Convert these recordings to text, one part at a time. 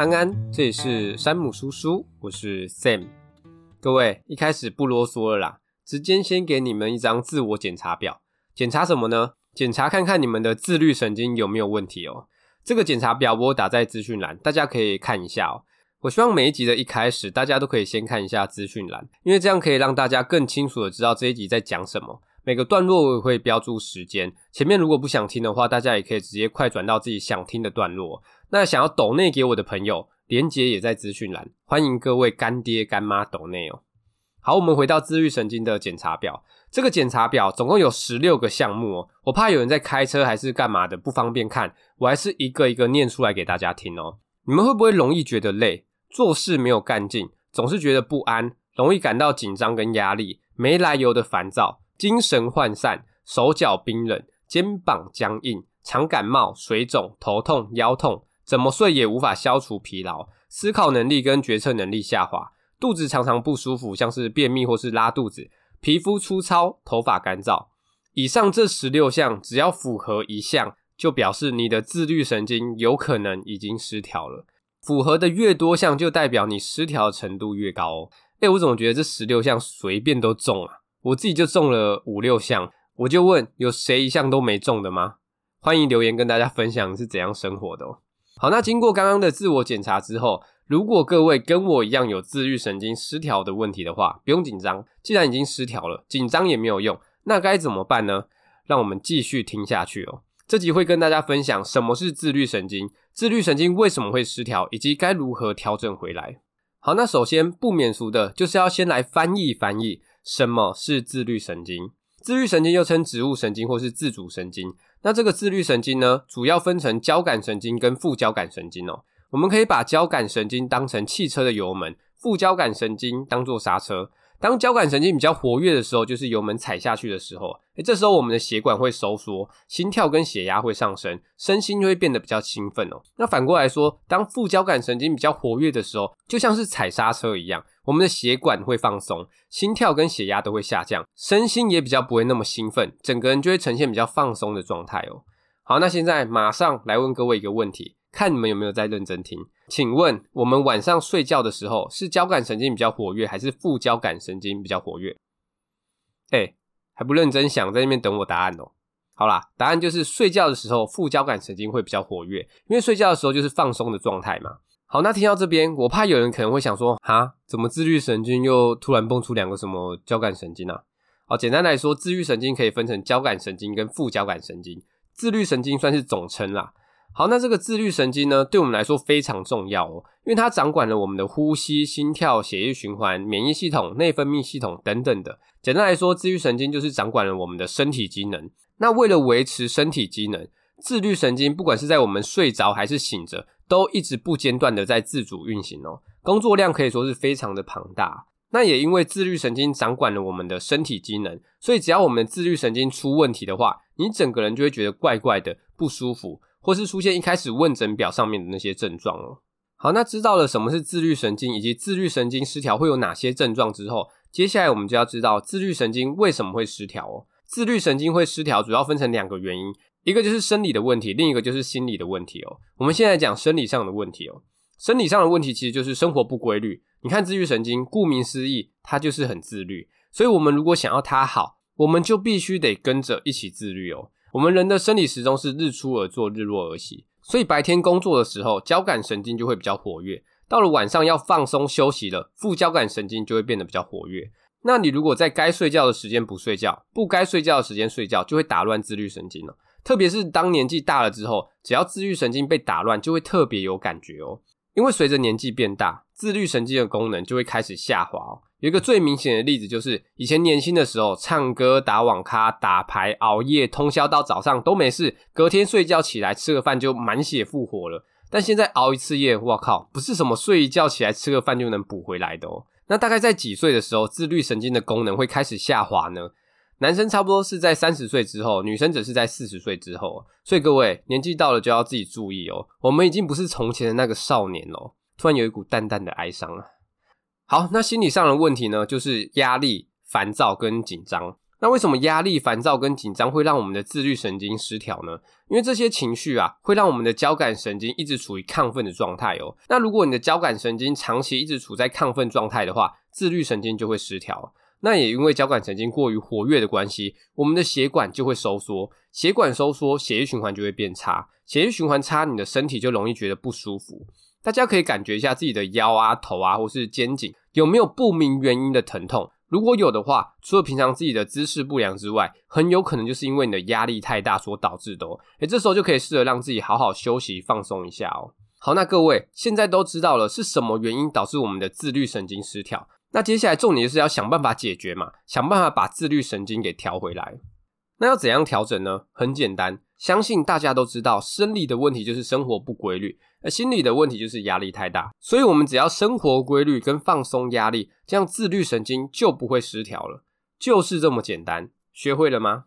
安安，这里是山姆叔叔，我是 Sam。各位，一开始不啰嗦了啦，直接先给你们一张自我检查表，检查什么呢？检查看看你们的自律神经有没有问题哦。这个检查表我打在资讯栏，大家可以看一下哦。我希望每一集的一开始，大家都可以先看一下资讯栏，因为这样可以让大家更清楚的知道这一集在讲什么。每个段落我也会标注时间，前面如果不想听的话，大家也可以直接快转到自己想听的段落。那想要抖内给我的朋友，连接也在资讯栏，欢迎各位干爹干妈抖内哦。好，我们回到自律神经的检查表，这个检查表总共有十六个项目哦。我怕有人在开车还是干嘛的不方便看，我还是一个一个念出来给大家听哦。你们会不会容易觉得累？做事没有干劲，总是觉得不安，容易感到紧张跟压力，没来由的烦躁，精神涣散，手脚冰冷，肩膀僵硬，常感冒、水肿、头痛、腰痛，怎么睡也无法消除疲劳，思考能力跟决策能力下滑，肚子常常不舒服，像是便秘或是拉肚子，皮肤粗糙，头发干燥。以上这十六项，只要符合一项，就表示你的自律神经有可能已经失调了。符合的越多项，就代表你失调程度越高哦。哎，我怎么觉得这十六项随便都中啊？我自己就中了五六项，我就问，有谁一项都没中的吗？欢迎留言跟大家分享是怎样生活的哦。好，那经过刚刚的自我检查之后，如果各位跟我一样有自律神经失调的问题的话，不用紧张。既然已经失调了，紧张也没有用。那该怎么办呢？让我们继续听下去哦。这集会跟大家分享什么是自律神经，自律神经为什么会失调，以及该如何调整回来。好，那首先不免俗的就是要先来翻译翻译什么是自律神经。自律神经又称植物神经或是自主神经。那这个自律神经呢，主要分成交感神经跟副交感神经哦。我们可以把交感神经当成汽车的油门，副交感神经当作刹车。当交感神经比较活跃的时候，就是油门踩下去的时候。诶，这时候我们的血管会收缩，心跳跟血压会上升，身心就会变得比较兴奋哦。那反过来说，当副交感神经比较活跃的时候，就像是踩刹车一样，我们的血管会放松，心跳跟血压都会下降，身心也比较不会那么兴奋，整个人就会呈现比较放松的状态哦。好，那现在马上来问各位一个问题，看你们有没有在认真听。请问我们晚上睡觉的时候是交感神经比较活跃，还是副交感神经比较活跃？哎，还不认真想，在那边等我答案哦。好啦，答案就是睡觉的时候副交感神经会比较活跃，因为睡觉的时候就是放松的状态嘛。好，那听到这边，我怕有人可能会想说，哈，怎么自律神经又突然蹦出两个什么交感神经啊？好，简单来说，自律神经可以分成交感神经跟副交感神经，自律神经算是总称啦。好，那这个自律神经呢，对我们来说非常重要哦，因为它掌管了我们的呼吸、心跳、血液循环、免疫系统、内分泌系统等等的。简单来说，自律神经就是掌管了我们的身体机能。那为了维持身体机能，自律神经不管是在我们睡着还是醒着，都一直不间断的在自主运行哦。工作量可以说是非常的庞大。那也因为自律神经掌管了我们的身体机能，所以只要我们的自律神经出问题的话，你整个人就会觉得怪怪的，不舒服。或是出现一开始问诊表上面的那些症状哦。好，那知道了什么是自律神经以及自律神经失调会有哪些症状之后，接下来我们就要知道自律神经为什么会失调哦。自律神经会失调主要分成两个原因，一个就是生理的问题，另一个就是心理的问题哦。我们现在讲生理上的问题哦。生理上的问题其实就是生活不规律。你看自律神经，顾名思义，它就是很自律。所以我们如果想要它好，我们就必须得跟着一起自律哦。我们人的生理时钟是日出而作，日落而息，所以白天工作的时候，交感神经就会比较活跃；到了晚上要放松休息了，副交感神经就会变得比较活跃。那你如果在该睡觉的时间不睡觉，不该睡觉的时间睡觉，就会打乱自律神经了。特别是当年纪大了之后，只要自律神经被打乱，就会特别有感觉哦。因为随着年纪变大，自律神经的功能就会开始下滑。有一个最明显的例子，就是以前年轻的时候，唱歌、打网咖、打牌、熬夜、通宵到早上都没事，隔天睡觉起来吃个饭就满血复活了。但现在熬一次夜，我靠，不是什么睡一觉起来吃个饭就能补回来的哦。那大概在几岁的时候，自律神经的功能会开始下滑呢？男生差不多是在三十岁之后，女生则是在四十岁之后。所以各位年纪到了就要自己注意哦，我们已经不是从前的那个少年了。突然有一股淡淡的哀伤啊。好，那心理上的问题呢，就是压力、烦躁跟紧张。那为什么压力、烦躁跟紧张会让我们的自律神经失调呢？因为这些情绪啊，会让我们的交感神经一直处于亢奋的状态哦。那如果你的交感神经长期一直处在亢奋状态的话，自律神经就会失调。那也因为交感神经过于活跃的关系，我们的血管就会收缩，血管收缩，血液循环就会变差，血液循环差，你的身体就容易觉得不舒服。大家可以感觉一下自己的腰啊、头啊，或是肩颈有没有不明原因的疼痛。如果有的话，除了平常自己的姿势不良之外，很有可能就是因为你的压力太大所导致的哦。诶，这时候就可以试着让自己好好休息、放松一下哦。好，那各位现在都知道了是什么原因导致我们的自律神经失调。那接下来重点就是要想办法解决嘛，想办法把自律神经给调回来。那要怎样调整呢？很简单，相信大家都知道，生理的问题就是生活不规律。而心理的问题就是压力太大，所以我们只要生活规律跟放松压力，这样自律神经就不会失调了，就是这么简单。学会了吗？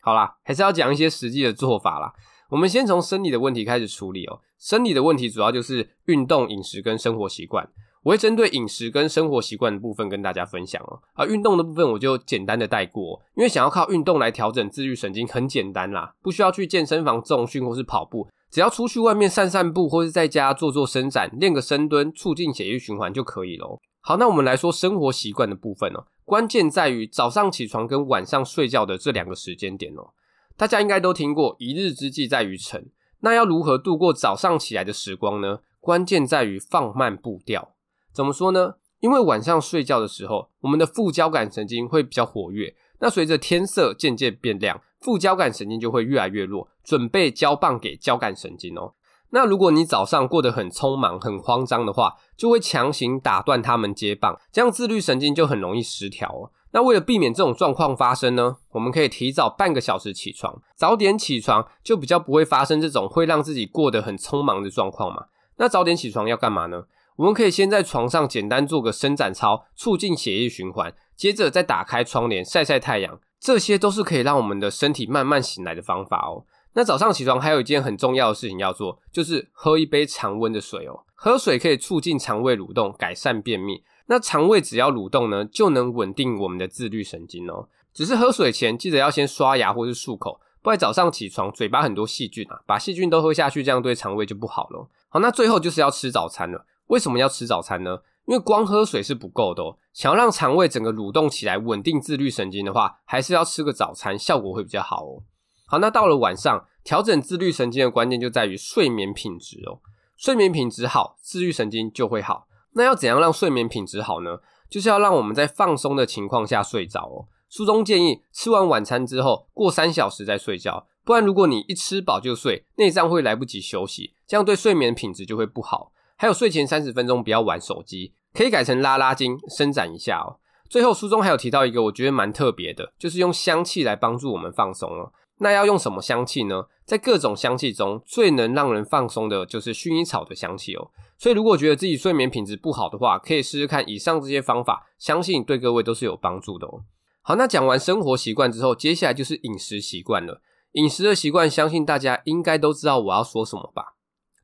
好啦，还是要讲一些实际的做法啦。我们先从生理的问题开始处理哦。生理的问题主要就是运动、饮食跟生活习惯。我会针对饮食跟生活习惯的部分跟大家分享哦。而运动的部分我就简单的带过，因为想要靠运动来调整自律神经很简单啦，不需要去健身房重训或是跑步。只要出去外面散散步，或是在家做做伸展，练个深蹲，促进血液循环就可以咯。好，那我们来说生活习惯的部分哦。关键在于早上起床跟晚上睡觉的这两个时间点哦。大家应该都听过“一日之计在于晨”，那要如何度过早上起来的时光呢？关键在于放慢步调。怎么说呢？因为晚上睡觉的时候，我们的副交感神经会比较活跃。那随着天色渐渐变亮，副交感神经就会越来越弱，准备交棒给交感神经哦。那如果你早上过得很匆忙、很慌张的话，就会强行打断他们接棒，这样自律神经就很容易失调哦。那为了避免这种状况发生呢，我们可以提早半个小时起床，早点起床就比较不会发生这种会让自己过得很匆忙的状况嘛。那早点起床要干嘛呢？我们可以先在床上简单做个伸展操，促进血液循环。接着再打开窗帘晒晒太阳，这些都是可以让我们的身体慢慢醒来的方法哦。那早上起床还有一件很重要的事情要做，就是喝一杯常温的水哦。喝水可以促进肠胃蠕动，改善便秘。那肠胃只要蠕动呢，就能稳定我们的自律神经哦。只是喝水前记得要先刷牙或是漱口，不然早上起床嘴巴很多细菌啊，把细菌都喝下去，这样对肠胃就不好了。好，那最后就是要吃早餐了。为什么要吃早餐呢？因为光喝水是不够的哦，想要让肠胃整个蠕动起来，稳定自律神经的话，还是要吃个早餐，效果会比较好哦。好，那到了晚上，调整自律神经的关键就在于睡眠品质哦。睡眠品质好，自律神经就会好。那要怎样让睡眠品质好呢？就是要让我们在放松的情况下睡着哦。书中建议吃完晚餐之后，过三小时再睡觉，不然如果你一吃饱就睡，内脏会来不及休息，这样对睡眠品质就会不好。还有睡前三十分钟不要玩手机，可以改成拉拉筋、伸展一下哦。最后书中还有提到一个我觉得蛮特别的，就是用香气来帮助我们放松哦。那要用什么香气呢？在各种香气中最能让人放松的就是薰衣草的香气哦。所以如果觉得自己睡眠品质不好的话，可以试试看以上这些方法，相信对各位都是有帮助的哦。好，那讲完生活习惯之后，接下来就是饮食习惯了。饮食的习惯，相信大家应该都知道我要说什么吧。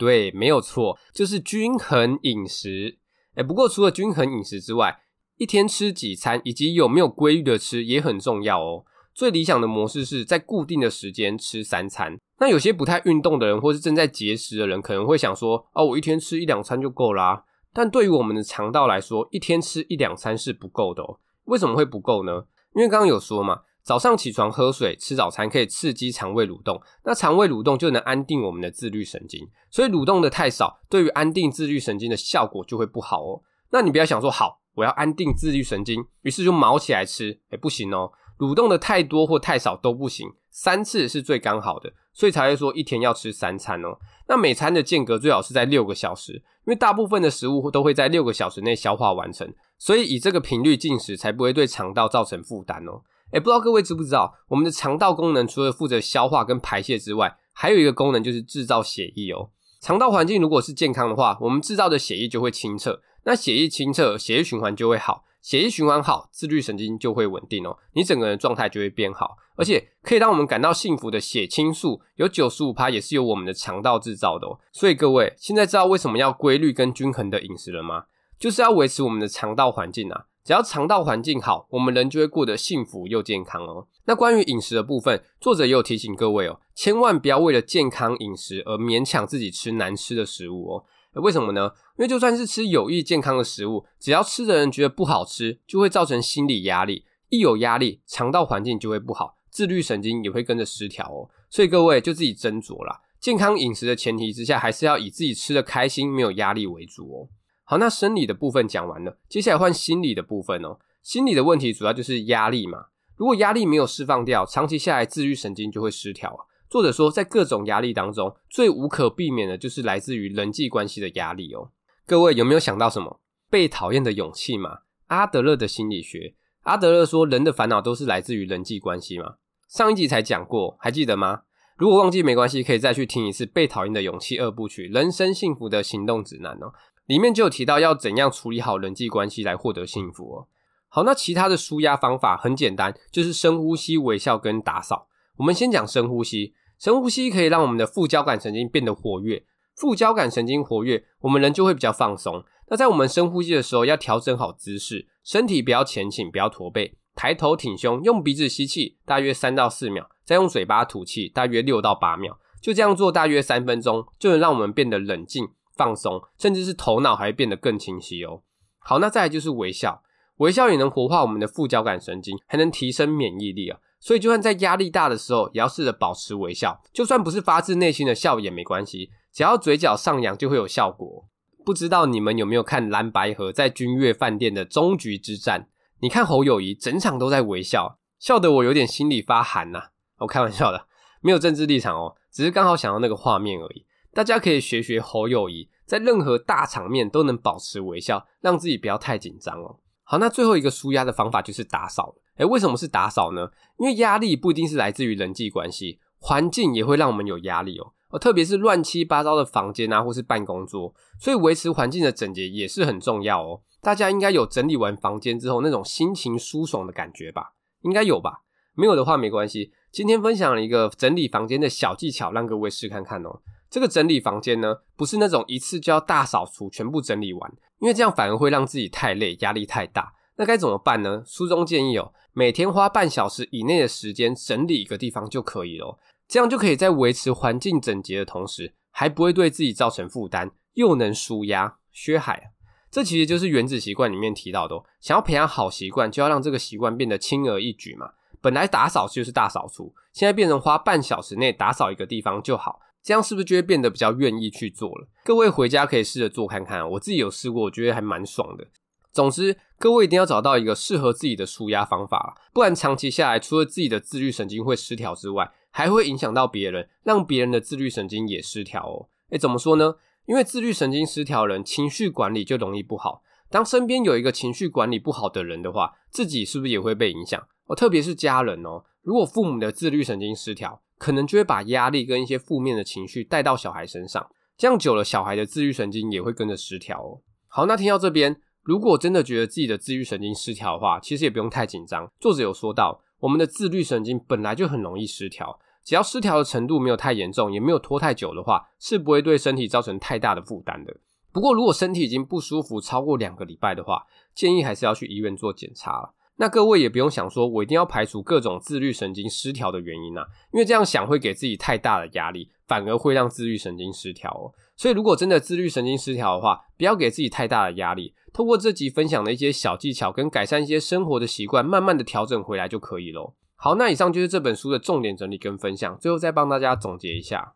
对，没有错，就是均衡饮食。诶，不过除了均衡饮食之外，一天吃几餐以及有没有规律的吃也很重要哦。最理想的模式是在固定的时间吃三餐。那有些不太运动的人，或是正在节食的人，可能会想说：哦，我一天吃一两餐就够啦。但对于我们的肠道来说，一天吃一两餐是不够的哦。为什么会不够呢？因为刚刚有说嘛。早上起床喝水、吃早餐可以刺激肠胃蠕动，那肠胃蠕动就能安定我们的自律神经。所以蠕动的太少，对于安定自律神经的效果就会不好哦。那你不要想说好，我要安定自律神经，于是就卯起来吃，诶，不行哦。蠕动的太多或太少都不行，三次是最刚好的，所以才会说一天要吃三餐哦。那每餐的间隔最好是在六个小时，因为大部分的食物都会在六个小时内消化完成，所以以这个频率进食才不会对肠道造成负担哦。诶，不知道各位知不知道，我们的肠道功能除了负责消化跟排泄之外，还有一个功能就是制造血液哦。肠道环境如果是健康的话，我们制造的血液就会清澈，那血液清澈，血液循环就会好，血液循环好，自律神经就会稳定哦，你整个人状态就会变好，而且可以让我们感到幸福的血清素有九十五趴也是由我们的肠道制造的哦。所以各位现在知道为什么要规律跟均衡的饮食了吗？就是要维持我们的肠道环境啊。只要肠道环境好，我们人就会过得幸福又健康哦。那关于饮食的部分，作者也有提醒各位哦，千万不要为了健康饮食而勉强自己吃难吃的食物哦。为什么呢？因为就算是吃有益健康的食物，只要吃的人觉得不好吃，就会造成心理压力。一有压力，肠道环境就会不好，自律神经也会跟着失调哦。所以各位就自己斟酌啦。健康饮食的前提之下，还是要以自己吃的开心、没有压力为主哦。好，那生理的部分讲完了，接下来换心理的部分哦。心理的问题主要就是压力嘛。如果压力没有释放掉，长期下来自律神经就会失调啊。作者说，在各种压力当中，最无可避免的就是来自于人际关系的压力哦。各位有没有想到什么？被讨厌的勇气嘛？阿德勒的心理学，阿德勒说，人的烦恼都是来自于人际关系嘛。上一集才讲过，还记得吗？如果忘记没关系，可以再去听一次《被讨厌的勇气》二部曲《人生幸福的行动指南》哦，里面就有提到要怎样处理好人际关系来获得幸福哦。好，那其他的舒压方法很简单，就是深呼吸、微笑跟打扫。我们先讲深呼吸，深呼吸可以让我们的副交感神经变得活跃，副交感神经活跃，我们人就会比较放松。那在我们深呼吸的时候，要调整好姿势，身体不要前倾，不要驼背，抬头挺胸，用鼻子吸气，大约三到四秒。再用嘴巴吐气，大约六到八秒，就这样做大约三分钟，就能让我们变得冷静、放松，甚至是头脑还会变得更清晰哦。好，那再来就是微笑，微笑也能活化我们的副交感神经，还能提升免疫力啊。所以，就算在压力大的时候，也要试着保持微笑，就算不是发自内心的笑也没关系，只要嘴角上扬就会有效果。不知道你们有没有看蓝白河在君悦饭店的终局之战？你看侯友宜整场都在微笑，笑得我有点心里发寒呐、啊。我开玩笑的，没有政治立场哦，只是刚好想到那个画面而已。大家可以学学侯友宜，在任何大场面都能保持微笑，让自己不要太紧张哦。好，那最后一个舒压的方法就是打扫。诶，为什么是打扫呢？因为压力不一定是来自于人际关系，环境也会让我们有压力哦。哦，特别是乱七八糟的房间啊，或是办公桌，所以维持环境的整洁也是很重要哦。大家应该有整理完房间之后那种心情舒爽的感觉吧？应该有吧？没有的话没关系。今天分享了一个整理房间的小技巧，让各位试看看哦。这个整理房间呢，不是那种一次就要大扫除，全部整理完，因为这样反而会让自己太累，压力太大。那该怎么办呢？书中建议哦，每天花半小时以内的时间整理一个地方就可以了，这样就可以在维持环境整洁的同时，还不会对自己造成负担，又能舒压。薛海，这其实就是原子习惯里面提到的哦，想要培养好习惯，就要让这个习惯变得轻而易举嘛。本来打扫就是大扫除，现在变成花半小时内打扫一个地方就好，这样是不是就会变得比较愿意去做了？各位回家可以试着做看看，我自己有试过，我觉得还蛮爽的。总之，各位一定要找到一个适合自己的舒压方法，不然长期下来，除了自己的自律神经会失调之外，还会影响到别人，让别人的自律神经也失调哦。诶，怎么说呢？因为自律神经失调人情绪管理就容易不好。当身边有一个情绪管理不好的人的话，自己是不是也会被影响？哦，特别是家人哦，如果父母的自律神经失调，可能就会把压力跟一些负面的情绪带到小孩身上，这样久了，小孩的自律神经也会跟着失调哦。好，那听到这边，如果真的觉得自己的自律神经失调的话，其实也不用太紧张。作者有说到，我们的自律神经本来就很容易失调，只要失调的程度没有太严重，也没有拖太久的话，是不会对身体造成太大的负担的。不过，如果身体已经不舒服超过两个礼拜的话，建议还是要去医院做检查了。那各位也不用想说，我一定要排除各种自律神经失调的原因啊，因为这样想会给自己太大的压力，反而会让自律神经失调哦。所以如果真的自律神经失调的话，不要给自己太大的压力，透过这集分享的一些小技巧跟改善一些生活的习惯，慢慢的调整回来就可以咯。好，那以上就是这本书的重点整理跟分享，最后再帮大家总结一下。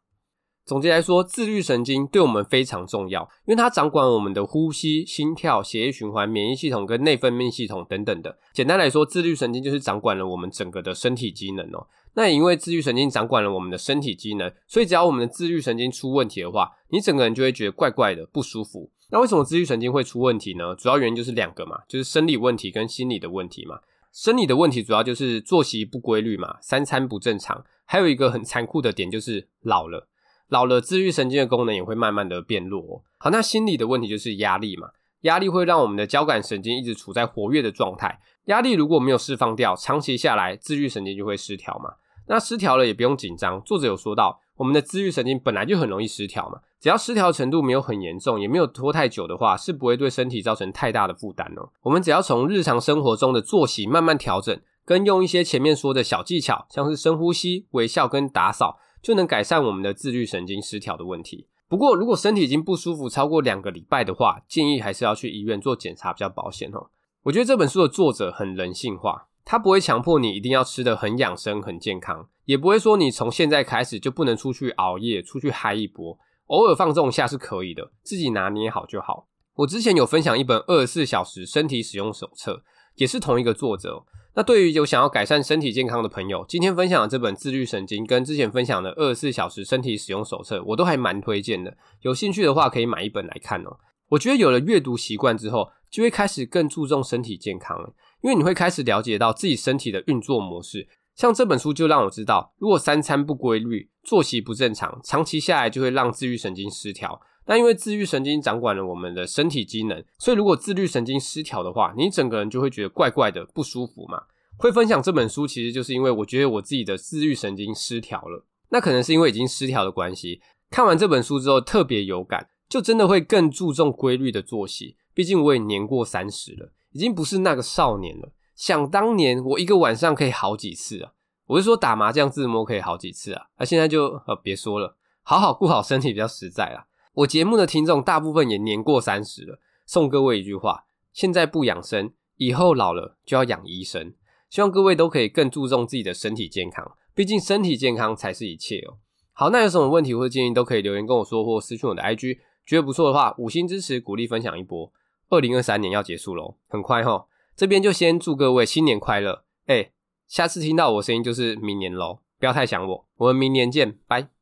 总结来说，自律神经对我们非常重要，因为它掌管我们的呼吸、心跳、血液循环、免疫系统跟内分泌系统等等的。简单来说，自律神经就是掌管了我们整个的身体机能哦。那也因为自律神经掌管了我们的身体机能，所以只要我们的自律神经出问题的话，你整个人就会觉得怪怪的、不舒服。那为什么自律神经会出问题呢？主要原因就是两个嘛，就是生理问题跟心理的问题嘛。生理的问题主要就是作息不规律嘛，三餐不正常，还有一个很残酷的点就是老了。老了，自愈神经的功能也会慢慢的变弱。好，那心理的问题就是压力嘛，压力会让我们的交感神经一直处在活跃的状态。压力如果没有释放掉，长期下来，自愈神经就会失调嘛。那失调了也不用紧张，作者有说到，我们的自愈神经本来就很容易失调嘛，只要失调程度没有很严重，也没有拖太久的话，是不会对身体造成太大的负担哦。我们只要从日常生活中的作息慢慢调整，跟用一些前面说的小技巧，像是深呼吸、微笑跟打扫，就能改善我们的自律神经失调的问题。不过，如果身体已经不舒服超过两个礼拜的话，建议还是要去医院做检查比较保险哦。我觉得这本书的作者很人性化。他不会强迫你一定要吃得很养生、很健康，也不会说你从现在开始就不能出去熬夜、出去嗨一波，偶尔放纵一下是可以的，自己拿捏好就好。我之前有分享一本二十四小时身体使用手册，也是同一个作者。那对于有想要改善身体健康的朋友，今天分享的这本自律神经跟之前分享的二十四小时身体使用手册，我都还蛮推荐的。有兴趣的话，可以买一本来看哦。我觉得有了阅读习惯之后，就会开始更注重身体健康了。因为你会开始了解到自己身体的运作模式，像这本书就让我知道，如果三餐不规律、作息不正常，长期下来就会让自律神经失调。那因为自律神经掌管了我们的身体机能，所以如果自律神经失调的话，你整个人就会觉得怪怪的、不舒服嘛。会分享这本书，其实就是因为我觉得我自己的自律神经失调了。那可能是因为已经失调的关系，看完这本书之后特别有感，就真的会更注重规律的作息。毕竟我也年过三十了。已经不是那个少年了。想当年，我一个晚上可以好几次啊！我是说打麻将自摸可以好几次啊！那、现在就呃别说了，好好顾好身体比较实在啊。我节目的听众大部分也年过三十了，送各位一句话：现在不养生，以后老了就要养医生。希望各位都可以更注重自己的身体健康，毕竟身体健康才是一切哦。好，那有什么问题或建议都可以留言跟我说，或私讯我的 IG。觉得不错的话，五星支持，鼓励分享一波。二零二三年要结束喽，很快哈。这边就先祝各位新年快乐。哎，下次听到我声音就是明年喽，不要太想我。我们明年见，拜。